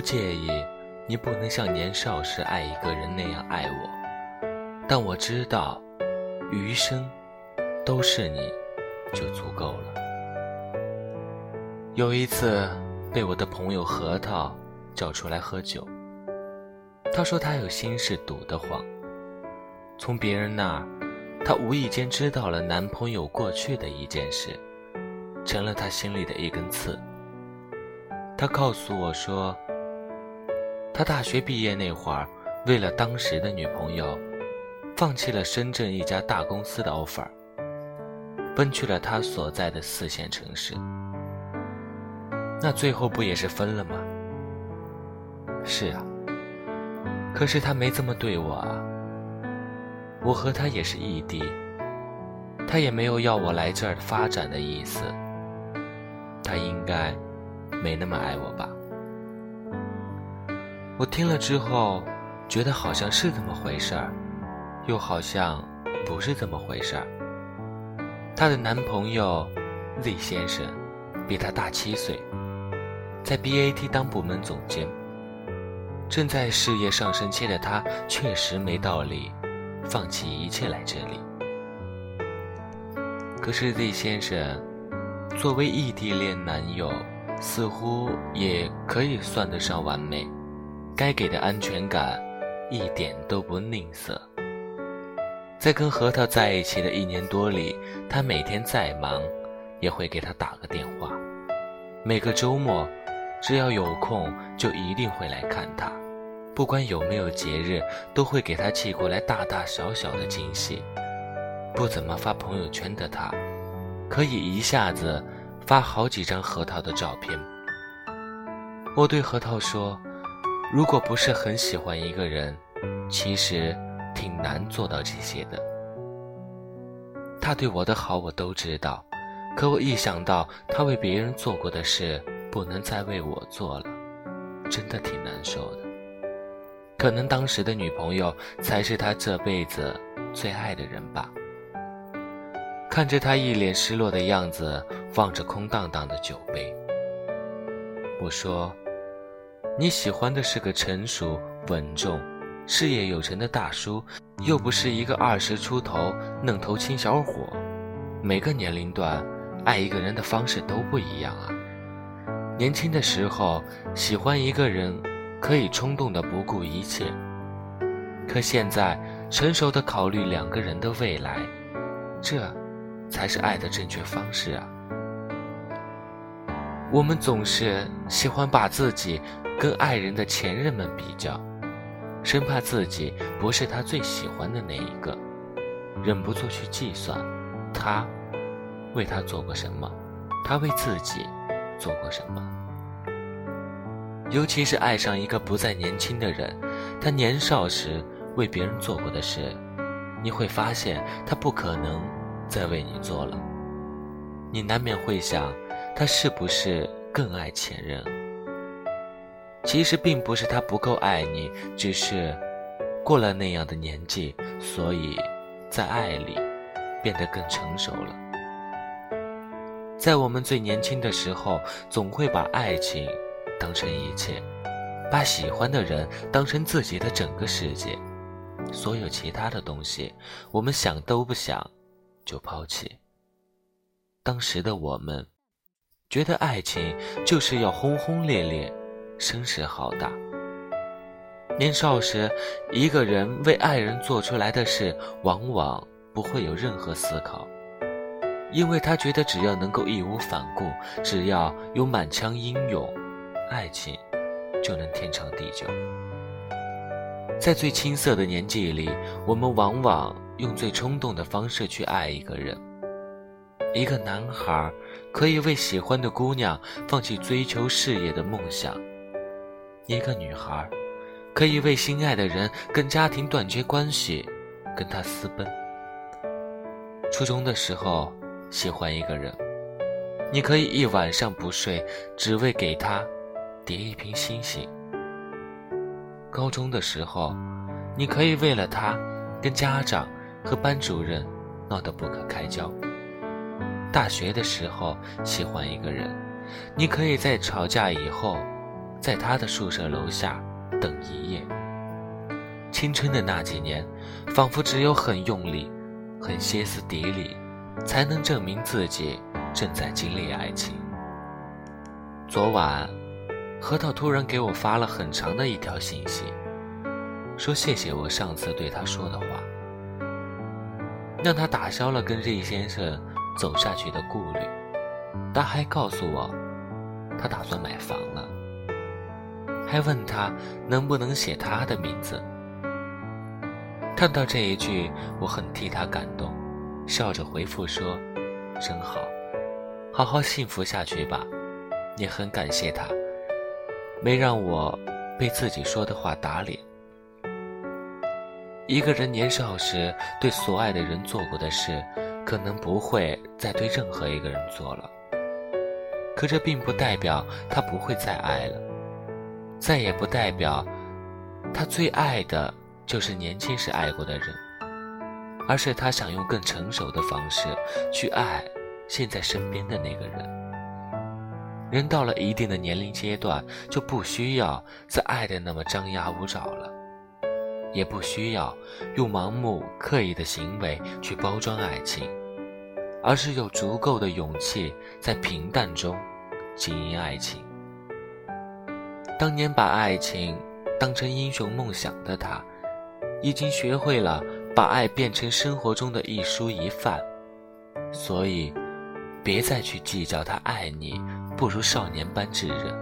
不介意你不能像年少时爱一个人那样爱我，但我知道，余生都是你，就足够了。有一次，被我的朋友核桃叫出来喝酒，他说他有心事堵得慌。从别人那儿，他无意间知道了男朋友过去的一件事，成了他心里的一根刺。他告诉我说，他大学毕业那会儿，为了当时的女朋友，放弃了深圳一家大公司的 offer，奔去了他所在的四线城市。那最后不也是分了吗？是啊，可是他没这么对我啊。我和他也是异地，他也没有要我来这儿发展的意思。他应该没那么爱我吧？我听了之后，觉得好像是这么回事儿，又好像不是这么回事儿。她的男朋友 Z 先生比她大七岁。在 BAT 当部门总监，正在事业上升期的他，确实没道理放弃一切来这里。可是 Z 先生作为异地恋男友，似乎也可以算得上完美，该给的安全感一点都不吝啬。在跟核桃在一起的一年多里，他每天再忙，也会给他打个电话，每个周末。只要有空，就一定会来看他，不管有没有节日，都会给他寄过来大大小小的惊喜。不怎么发朋友圈的他，可以一下子发好几张核桃的照片。我对核桃说：“如果不是很喜欢一个人，其实挺难做到这些的。”他对我的好我都知道，可我一想到他为别人做过的事，不能再为我做了，真的挺难受的。可能当时的女朋友才是他这辈子最爱的人吧。看着他一脸失落的样子，望着空荡荡的酒杯，我说：“你喜欢的是个成熟稳重、事业有成的大叔，又不是一个二十出头愣头青小伙。每个年龄段爱一个人的方式都不一样啊。”年轻的时候喜欢一个人，可以冲动的不顾一切。可现在成熟的考虑两个人的未来，这，才是爱的正确方式啊！我们总是喜欢把自己跟爱人的前任们比较，生怕自己不是他最喜欢的那一个，忍不住去计算，他为他做过什么，他为自己。做过什么？尤其是爱上一个不再年轻的人，他年少时为别人做过的事，你会发现他不可能再为你做了。你难免会想，他是不是更爱前任？其实并不是他不够爱你，只是过了那样的年纪，所以在爱里变得更成熟了。在我们最年轻的时候，总会把爱情当成一切，把喜欢的人当成自己的整个世界，所有其他的东西，我们想都不想就抛弃。当时的我们，觉得爱情就是要轰轰烈烈，声势浩大。年少时，一个人为爱人做出来的事，往往不会有任何思考。因为他觉得只要能够义无反顾，只要有满腔英勇，爱情就能天长地久。在最青涩的年纪里，我们往往用最冲动的方式去爱一个人。一个男孩可以为喜欢的姑娘放弃追求事业的梦想，一个女孩可以为心爱的人跟家庭断绝关系，跟他私奔。初中的时候。喜欢一个人，你可以一晚上不睡，只为给他叠一瓶星星。高中的时候，你可以为了他跟家长和班主任闹得不可开交。大学的时候喜欢一个人，你可以在吵架以后在他的宿舍楼下等一夜。青春的那几年，仿佛只有很用力、很歇斯底里，才能证明自己正在经历爱情。昨晚，核桃突然给我发了很长的一条信息，说谢谢我上次对他说的话，让他打消了跟 Z 先生走下去的顾虑。他还告诉我，他打算买房了，还问他能不能写他的名字。看到这一句，我很替他感动，笑着回复说：“真好，好好幸福下去吧。”也很感谢他，没让我被自己说的话打脸。一个人年少时对所爱的人做过的事，可能不会再对任何一个人做了。可这并不代表他不会再爱了，再也不代表他最爱的。就是年轻时爱过的人，而是他想用更成熟的方式去爱现在身边的那个人。人到了一定的年龄阶段，就不需要再爱的那么张牙舞爪了，也不需要用盲目刻意的行为去包装爱情，而是有足够的勇气在平淡中经营爱情。当年把爱情当成英雄梦想的他。已经学会了把爱变成生活中的一蔬一饭，所以，别再去计较他爱你不如少年般炙热。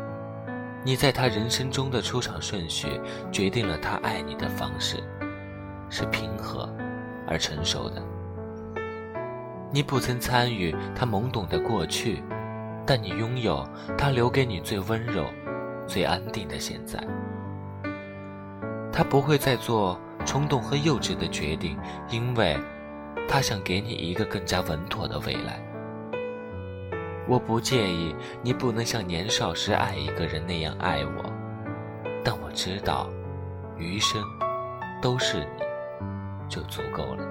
你在他人生中的出场顺序，决定了他爱你的方式，是平和而成熟的。你不曾参与他懵懂的过去，但你拥有他留给你最温柔、最安定的现在。他不会再做。冲动和幼稚的决定，因为他想给你一个更加稳妥的未来。我不介意你不能像年少时爱一个人那样爱我，但我知道，余生都是你，就足够了。